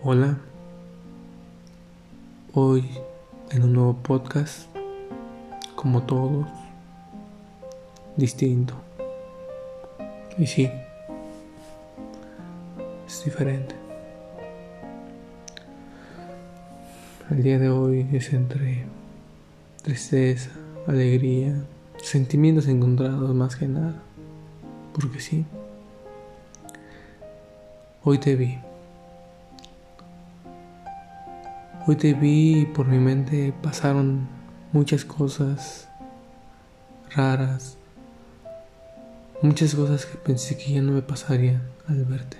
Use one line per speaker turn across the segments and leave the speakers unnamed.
Hola, hoy en un nuevo podcast, como todos, distinto. Y sí, es diferente. El día de hoy es entre tristeza, alegría, sentimientos encontrados más que nada, porque sí, hoy te vi. Hoy te vi y por mi mente pasaron muchas cosas raras, muchas cosas que pensé que ya no me pasarían al verte.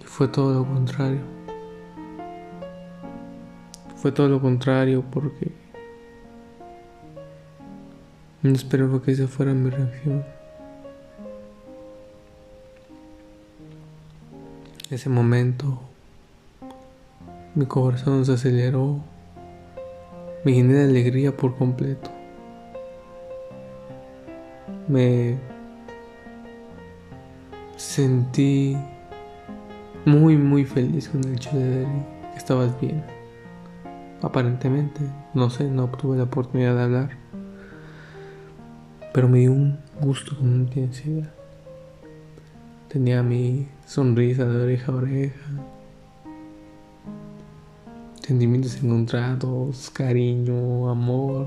Y fue todo lo contrario. Fue todo lo contrario porque no esperaba que esa fuera mi reacción. Ese momento mi corazón se aceleró, me llené de alegría por completo. Me sentí muy muy feliz con el hecho de ver que estabas bien. Aparentemente, no sé, no obtuve la oportunidad de hablar, pero me dio un gusto con intensidad. Tenía mi sonrisa de oreja a oreja, sentimientos encontrados, cariño, amor.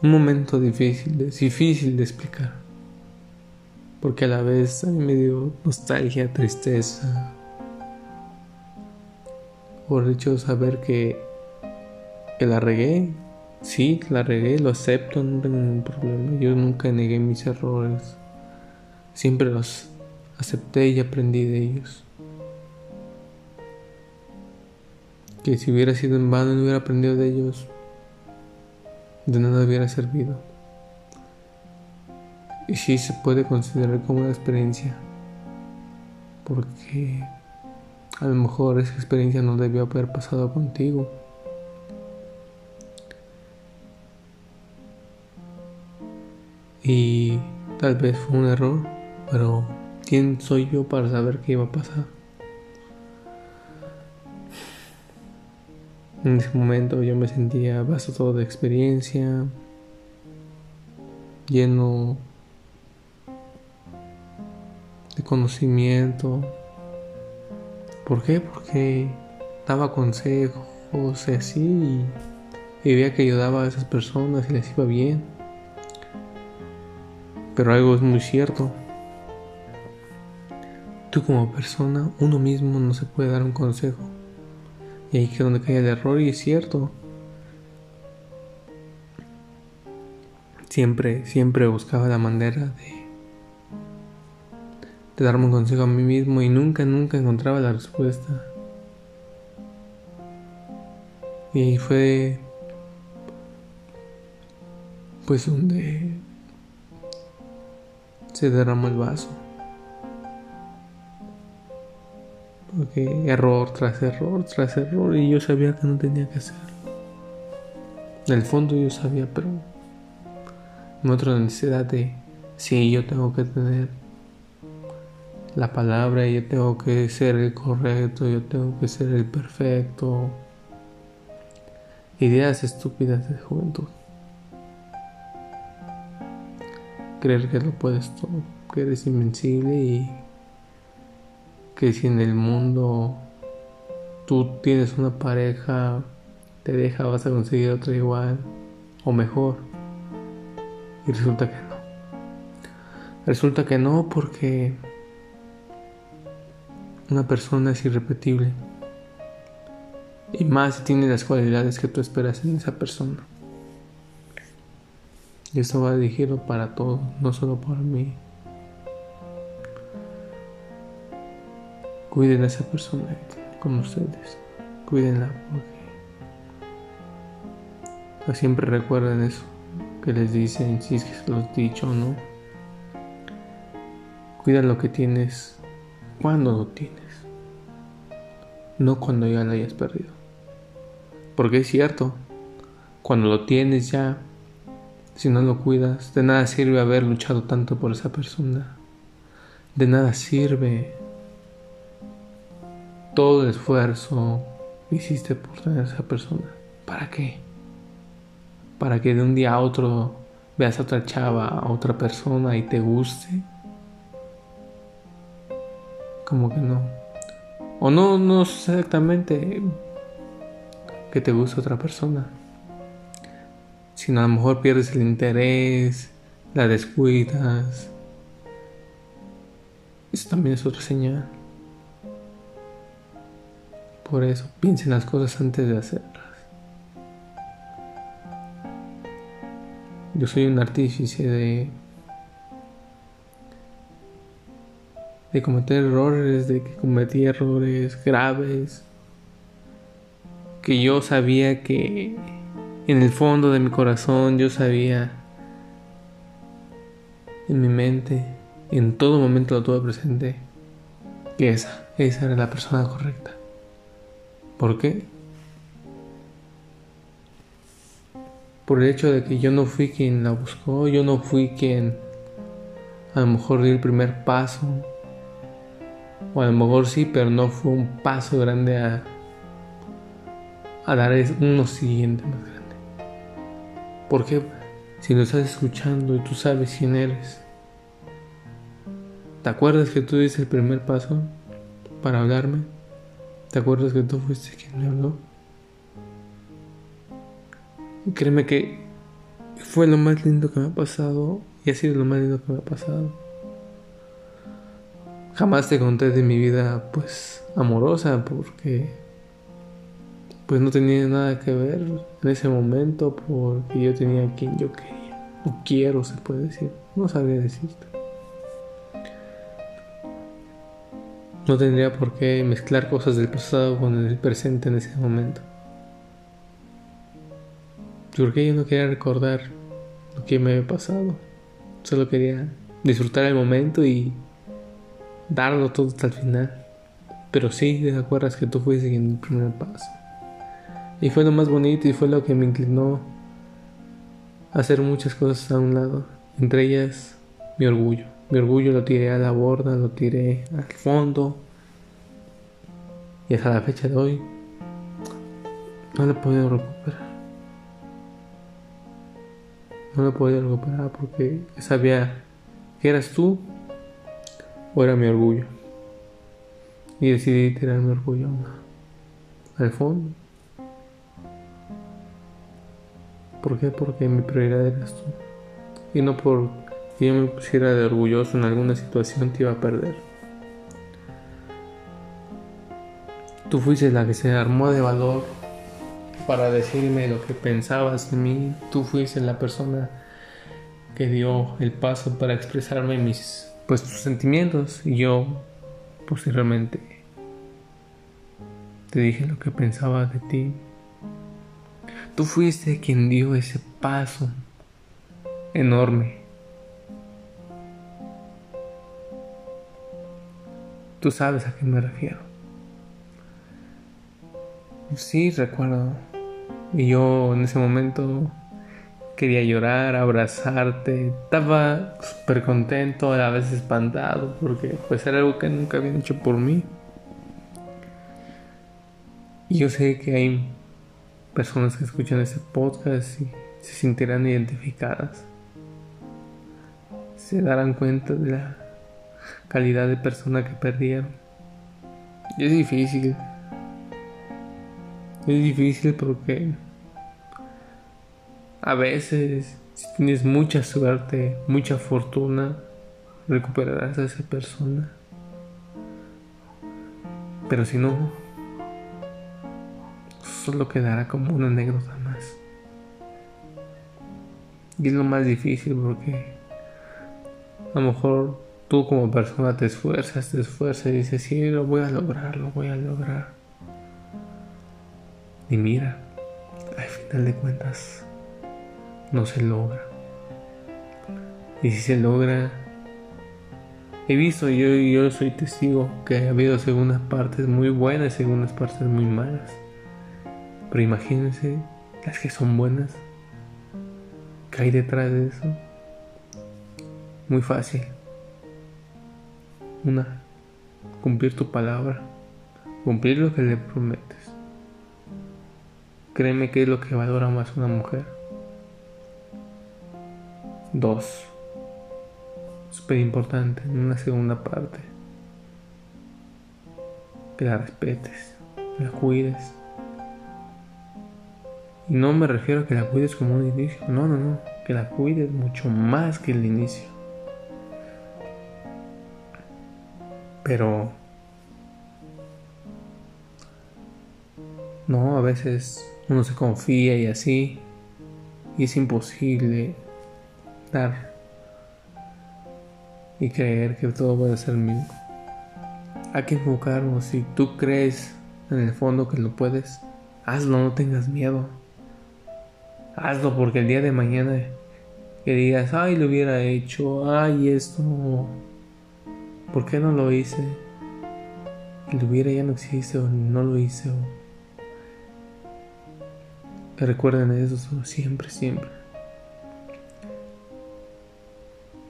Un momento difícil, difícil de explicar. Porque a la vez me dio nostalgia, tristeza. Por hecho saber que, que la regué. Sí, la regué, lo acepto, no tengo ningún problema. Yo nunca negué mis errores. Siempre los acepté y aprendí de ellos. Que si hubiera sido en vano y no hubiera aprendido de ellos, de nada hubiera servido. Y sí se puede considerar como una experiencia, porque a lo mejor esa experiencia no debió haber pasado contigo. Y tal vez fue un error, pero ¿quién soy yo para saber qué iba a pasar? En ese momento yo me sentía todo de experiencia, lleno de conocimiento. ¿Por qué? Porque daba consejos y así y veía que ayudaba a esas personas y les iba bien. Pero algo es muy cierto. Tú como persona, uno mismo no se puede dar un consejo. Y ahí es donde cae el error y es cierto. Siempre, siempre buscaba la manera de, de darme un consejo a mí mismo y nunca, nunca encontraba la respuesta. Y ahí fue pues donde se derramó el vaso. Porque error tras error tras error y yo sabía que no tenía que hacerlo. En el fondo yo sabía, pero en otra necesidad de sí, yo tengo que tener la palabra, yo tengo que ser el correcto, yo tengo que ser el perfecto. Ideas estúpidas de juventud. Creer que lo puedes todo, que eres invencible y que si en el mundo tú tienes una pareja, te deja, vas a conseguir otra igual o mejor. Y resulta que no. Resulta que no porque una persona es irrepetible. Y más si tiene las cualidades que tú esperas en esa persona. Y esto va dirigido para todos, no solo para mí. Cuiden a esa persona como ustedes. Cuídenla porque siempre recuerden eso que les dicen, si es que se los he dicho o no. Cuida lo que tienes cuando lo tienes, no cuando ya lo hayas perdido. Porque es cierto, cuando lo tienes ya, si no lo cuidas, de nada sirve haber luchado tanto por esa persona de nada sirve todo el esfuerzo hiciste por tener a esa persona. ¿Para qué? Para que de un día a otro veas a otra chava, a otra persona y te guste. Como que no. O no, no exactamente que te guste otra persona. Sino a lo mejor pierdes el interés, la descuidas. Eso también es otra señal. Por eso, piensen las cosas antes de hacerlas. Yo soy un artífice de de cometer errores, de que cometí errores graves, que yo sabía que en el fondo de mi corazón yo sabía en mi mente, en todo momento lo tuve presente, que esa, esa era la persona correcta. ¿Por qué? Por el hecho de que yo no fui quien la buscó, yo no fui quien a lo mejor dio el primer paso, o a lo mejor sí, pero no fue un paso grande a, a dar uno siguiente más grande. Porque si lo estás escuchando y tú sabes quién eres, ¿te acuerdas que tú diste el primer paso para hablarme? ¿Te acuerdas que tú fuiste quien me habló? Y créeme que fue lo más lindo que me ha pasado y ha sido lo más lindo que me ha pasado. Jamás te conté de mi vida pues amorosa porque pues no tenía nada que ver en ese momento porque yo tenía quien yo quería o quiero se puede decir, no sabría decirte. No tendría por qué mezclar cosas del pasado con el presente en ese momento. Porque yo no quería recordar lo que me había pasado. Solo quería disfrutar el momento y darlo todo hasta el final. Pero sí, te acuerdas que tú fuiste en el primer paso. Y fue lo más bonito y fue lo que me inclinó a hacer muchas cosas a un lado. Entre ellas, mi orgullo. Mi orgullo lo tiré a la borda, lo tiré al fondo. Y hasta la fecha de hoy no lo he podido recuperar. No lo he podido recuperar porque sabía que eras tú o era mi orgullo. Y decidí tirar mi orgullo al fondo. ¿Por qué? Porque mi prioridad eras tú. Y no por que yo me pusiera de orgulloso en alguna situación te iba a perder. Tú fuiste la que se armó de valor para decirme lo que pensabas de mí. Tú fuiste la persona que dio el paso para expresarme mis pues tus sentimientos y yo posteriormente te dije lo que pensaba de ti. Tú fuiste quien dio ese paso enorme. Tú sabes a qué me refiero. Sí, recuerdo. Y yo en ese momento quería llorar, abrazarte, estaba súper contento, a la vez espantado, porque pues era algo que nunca habían hecho por mí. Y yo sé que hay personas que escuchan este podcast y se sentirán identificadas. Se darán cuenta de la calidad de persona que perdieron. Y es difícil. Es difícil porque a veces, si tienes mucha suerte, mucha fortuna, recuperarás a esa persona. Pero si no, solo quedará como una anécdota más. Y es lo más difícil porque a lo mejor tú como persona te esfuerzas, te esfuerzas y dices, sí, lo voy a lograr, lo voy a lograr. Y mira, al final de cuentas, no se logra. Y si se logra, he visto, yo, yo soy testigo que ha habido segundas partes muy buenas y segundas partes muy malas. Pero imagínense las que son buenas. ¿Qué hay detrás de eso? Muy fácil. Una, cumplir tu palabra, cumplir lo que le prometes. Créeme que es lo que valora más una mujer. Dos, súper importante, en una segunda parte, que la respetes, la cuides. Y no me refiero a que la cuides como un inicio, no, no, no, que la cuides mucho más que el inicio. Pero... No, a veces uno se confía y así, y es imposible dar y creer que todo a ser mío. Hay que enfocarnos, si tú crees en el fondo que lo puedes, hazlo, no tengas miedo. Hazlo porque el día de mañana que digas, ay, lo hubiera hecho, ay, esto, ¿por qué no lo hice? El hubiera ya no existe o no lo hice. Recuerden eso siempre, siempre.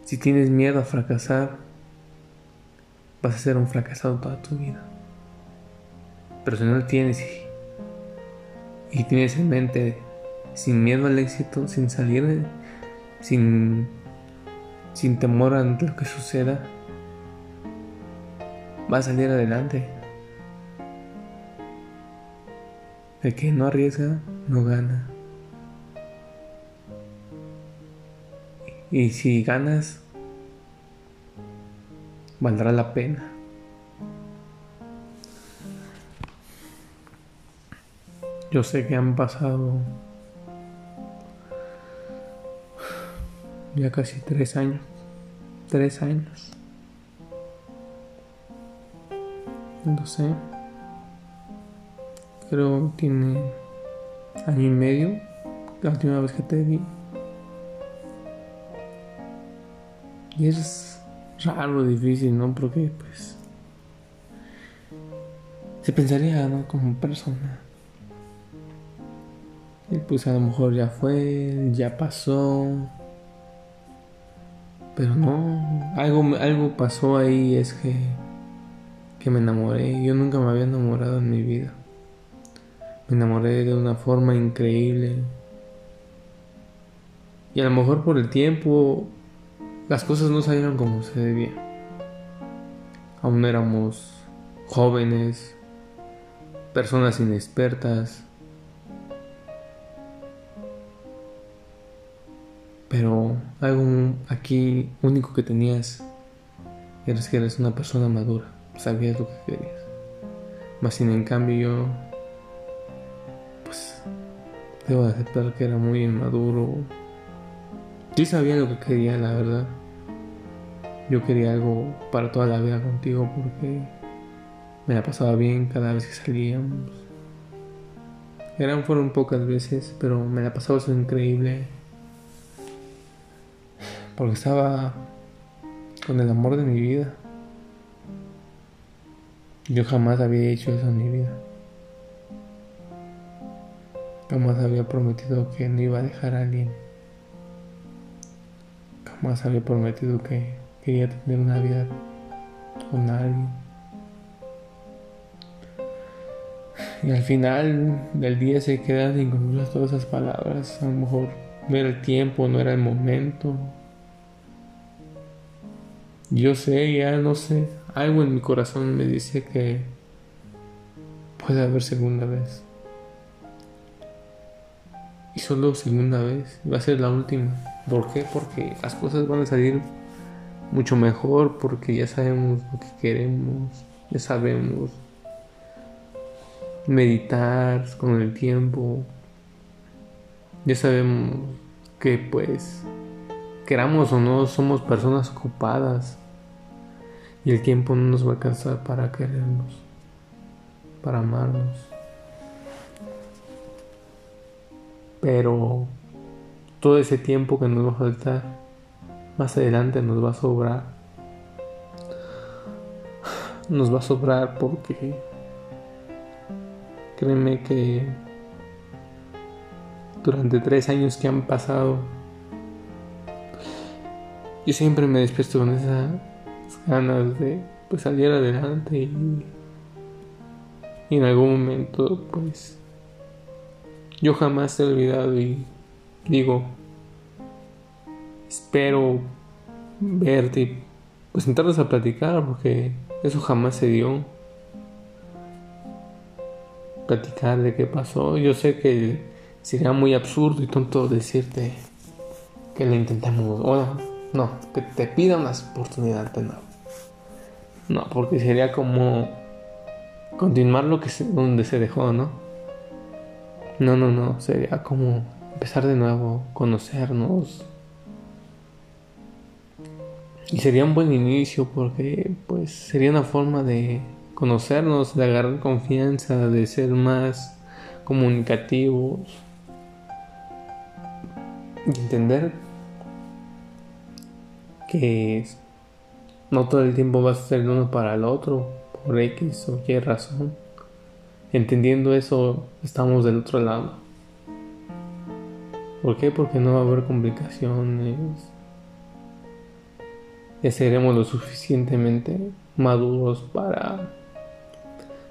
Si tienes miedo a fracasar, vas a ser un fracasado toda tu vida. Pero si no lo tienes y, y tienes en mente sin miedo al éxito, sin salir, sin, sin temor ante lo que suceda, va a salir adelante. El que no arriesga, no gana. Y si ganas, valdrá la pena. Yo sé que han pasado ya casi tres años. Tres años. No sé. Creo tiene año y medio. La última vez que te vi. Y es raro, difícil, ¿no? Porque pues... Se pensaría, ¿no? Como persona. Y pues a lo mejor ya fue, ya pasó. Pero no, algo, algo pasó ahí, es que, que me enamoré. Yo nunca me había enamorado en mi vida. Me enamoré de una forma increíble. Y a lo mejor por el tiempo las cosas no salieron como se debía. Aún éramos jóvenes, personas inexpertas. Pero algo aquí único que tenías era que eres una persona madura, sabías lo que querías. Más sin en cambio yo, pues, debo aceptar que era muy inmaduro. Sí sabía lo que quería, la verdad. Yo quería algo para toda la vida contigo porque me la pasaba bien cada vez que salíamos. Eran fueron pocas veces, pero me la pasaba eso increíble porque estaba con el amor de mi vida. Yo jamás había hecho eso en mi vida. Jamás había prometido que no iba a dejar a alguien. Jamás había prometido que quería tener una vida con alguien. Y al final del día se quedan inconclusas todas esas palabras. A lo mejor no era el tiempo, no era el momento, yo sé, ya no sé, algo en mi corazón me dice que puede haber segunda vez. Y solo segunda vez, va a ser la última. ¿Por qué? Porque las cosas van a salir mucho mejor, porque ya sabemos lo que queremos, ya sabemos meditar con el tiempo, ya sabemos que pues queramos o no, somos personas ocupadas y el tiempo no nos va a alcanzar para querernos, para amarnos. Pero todo ese tiempo que nos va a faltar, más adelante nos va a sobrar. Nos va a sobrar porque créeme que durante tres años que han pasado, yo siempre me despierto con esas ganas de pues salir adelante y, en algún momento pues yo jamás he olvidado y digo espero verte pues sentarnos a platicar porque eso jamás se dio. Platicar de qué pasó. Yo sé que sería muy absurdo y tonto decirte que lo intentamos o no, que te pida una oportunidad de nuevo no, porque sería como continuar lo que se, donde se dejó, ¿no? No, no, no, sería como empezar de nuevo, conocernos. Y sería un buen inicio porque pues sería una forma de conocernos, de agarrar confianza, de ser más comunicativos y entender que no todo el tiempo vas a ser uno para el otro, por X o Y razón. Entendiendo eso, estamos del otro lado. ¿Por qué? Porque no va a haber complicaciones. Ya seremos lo suficientemente maduros para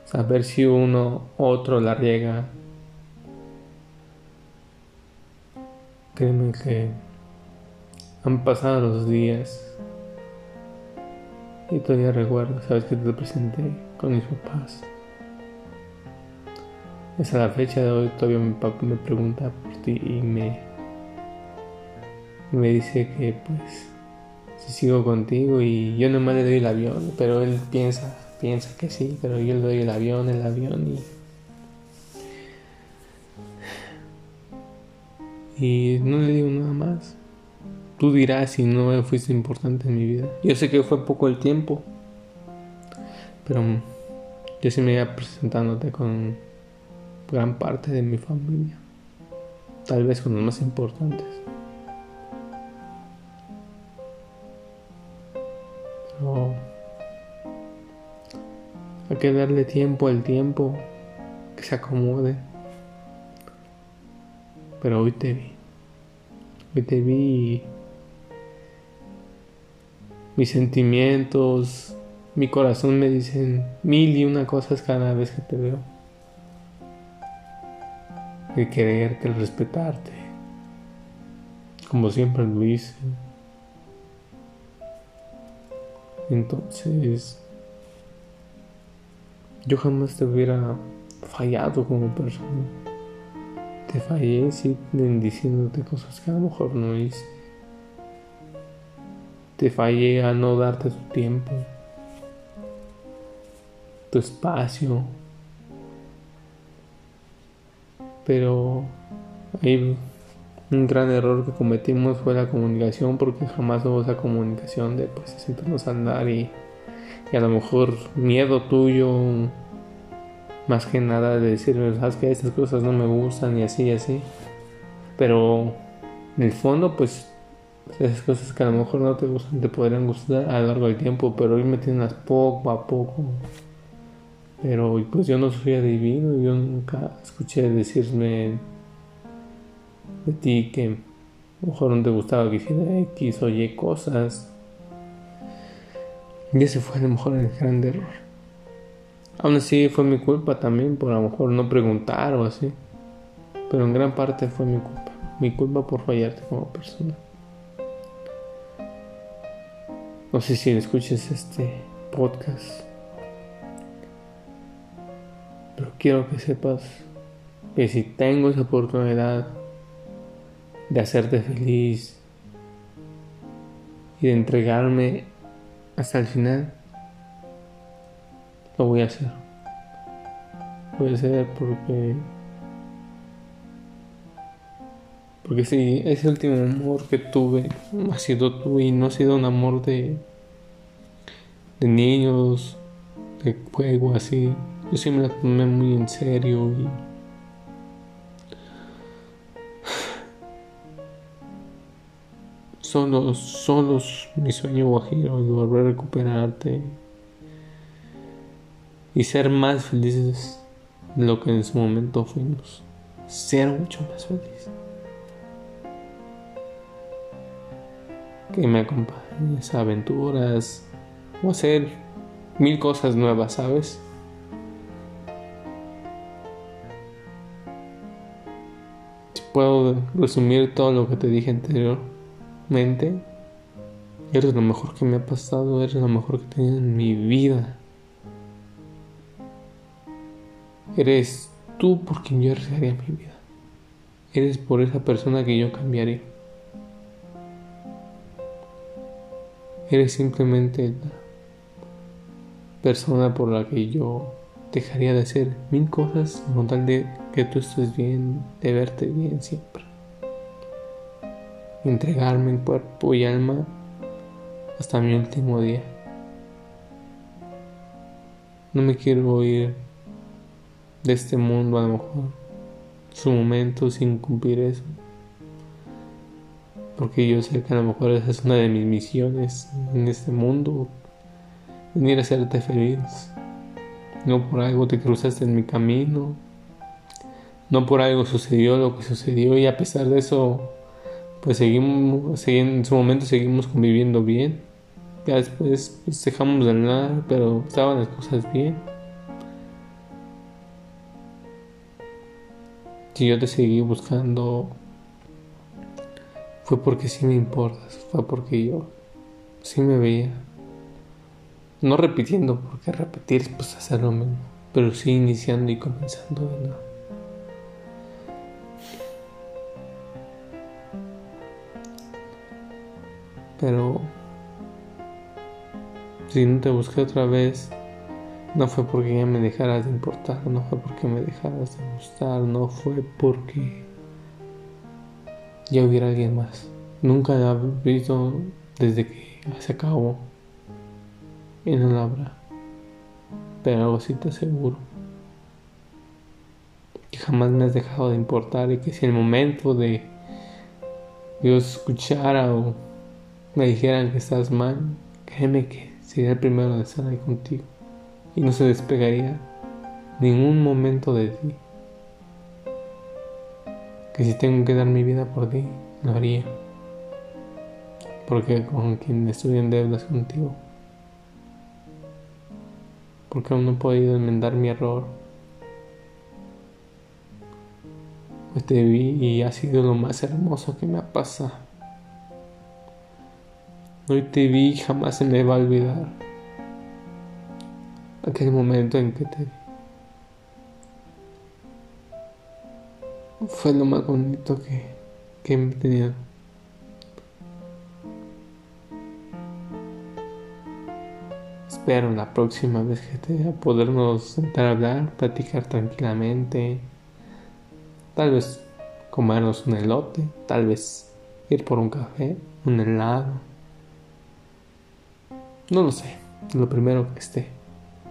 saber si uno otro la riega. Créeme que han pasado los días y todavía recuerdo, sabes que te presenté con mis papás. Es a la fecha de hoy todavía mi papá me pregunta por ti y me, me dice que pues si sigo contigo y yo nomás le doy el avión, pero él piensa, piensa que sí, pero yo le doy el avión, el avión y... Y no le digo nada más. Tú dirás si no fuiste importante en mi vida. Yo sé que fue poco el tiempo, pero yo sí me iba presentándote con gran parte de mi familia, tal vez con los más importantes. Pero hay que darle tiempo al tiempo, que se acomode. Pero hoy te vi. Hoy te vi y mis sentimientos, mi corazón me dicen mil y una cosas cada vez que te veo. El quererte, el respetarte, como siempre lo hice. Entonces, yo jamás te hubiera fallado como persona. Te fallé sí, diciéndote cosas que a lo mejor no hice. Te fallé a no darte tu tiempo, tu espacio. Pero hay un gran error que cometimos fue la comunicación porque jamás hubo esa comunicación de pues sentarnos a andar y, y a lo mejor miedo tuyo más que nada de decir, sabes que estas cosas no me gustan y así y así. Pero en el fondo pues esas cosas que a lo mejor no te gustan te podrían gustar a lo largo del tiempo, pero me tienes poco a poco. Pero pues yo no soy adivino, yo nunca escuché decirme de ti que a lo mejor no te gustaba que hiciera X o Y cosas. Y ese fue a lo mejor el gran error. Aún así fue mi culpa también por a lo mejor no preguntar o así. Pero en gran parte fue mi culpa. Mi culpa por fallarte como persona. No sé si escuches este podcast. Pero quiero que sepas que si tengo esa oportunidad de hacerte feliz y de entregarme hasta el final, lo voy a hacer. Voy a hacer porque Porque si ese último amor que tuve ha sido tú y no ha sido un amor de, de niños, de juego así. Yo sí me la tomé muy en serio y... Solo, solo mi sueño guajiro de volver a recuperarte y ser más felices de lo que en su momento fuimos. Ser mucho más felices. Que me acompañes a aventuras o hacer mil cosas nuevas, ¿sabes? Si puedo resumir todo lo que te dije anteriormente, eres lo mejor que me ha pasado, eres lo mejor que he tenido en mi vida. Eres tú por quien yo arriesgaría mi vida. Eres por esa persona que yo cambiaría. Eres simplemente la persona por la que yo dejaría de hacer mil cosas con tal de que tú estés bien, de verte bien siempre. Entregarme en cuerpo y alma hasta mi último día. No me quiero ir de este mundo a lo mejor su momento sin cumplir eso. Porque yo sé que a lo mejor esa es una de mis misiones en este mundo. Venir a hacerte feliz. No por algo te cruzaste en mi camino. No por algo sucedió lo que sucedió y a pesar de eso, pues seguimos, en su momento seguimos conviviendo bien. Ya después pues, dejamos de hablar, pero estaban las cosas bien. Si yo te seguí buscando fue porque sí me importas, fue porque yo sí me veía. No repitiendo, porque repetir es pues hacer lo mismo, pero sí iniciando y comenzando de nuevo. Pero si no te busqué otra vez, no fue porque ya me dejaras de importar, no fue porque me dejaras de gustar, no fue porque ya hubiera alguien más. Nunca la he visto desde que se acabó. Y no la habrá. Pero algo sí te aseguro. Que jamás me has dejado de importar y que si el momento de Dios escuchara o me dijeran que estás mal, créeme que sería el primero de estar ahí contigo. Y no se despegaría ningún momento de ti que si tengo que dar mi vida por ti, lo haría. Porque con quien estoy en deudas contigo. Porque aún no he podido enmendar mi error. Pues te vi y ha sido lo más hermoso que me ha pasado. Hoy te vi y jamás se me va a olvidar. Aquel momento en que te vi. Fue lo más bonito que, que he tenido. Espero la próxima vez que te podernos sentar a hablar, platicar tranquilamente, tal vez comernos un elote, tal vez ir por un café, un helado. No lo sé, lo primero que esté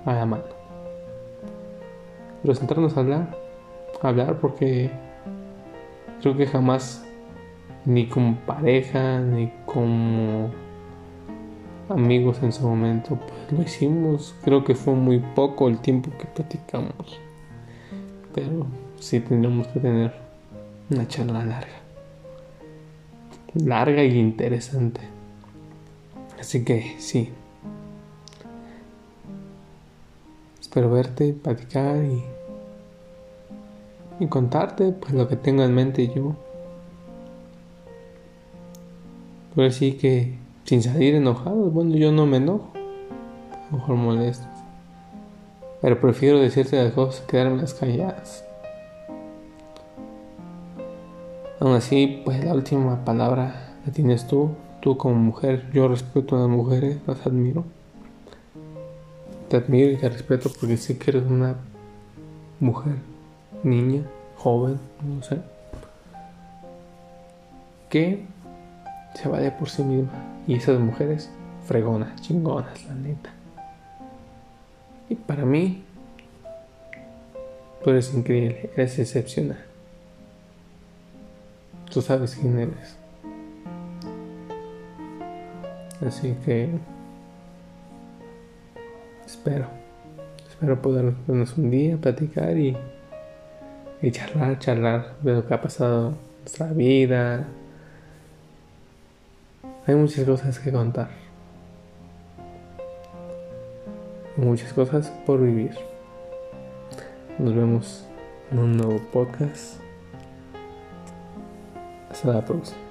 a la mano. Pero sentarnos a hablar, hablar porque creo que jamás, ni como pareja, ni como amigos en su momento, pues lo hicimos. Creo que fue muy poco el tiempo que platicamos. Pero sí tendríamos que tener una charla larga. Larga y interesante. Así que sí. Espero verte, platicar y y contarte pues lo que tengo en mente yo. Pero sí que sin salir enojado, bueno, yo no me enojo, mejor molesto. Pero prefiero decirte las cosas, quedarme las calladas. Aún así, pues la última palabra la tienes tú, tú como mujer. Yo respeto a las mujeres, las admiro. Te admiro y te respeto porque sé que eres una mujer niña, joven, no sé, que se vale por sí misma. Y esas mujeres, fregonas, chingonas, la neta. Y para mí, tú eres increíble, eres excepcional. Tú sabes quién eres. Así que espero, espero poder vernos un día, platicar y y charlar, charlar de lo que ha pasado en nuestra vida. Hay muchas cosas que contar. muchas cosas por vivir. Nos vemos en un nuevo podcast. Hasta la próxima.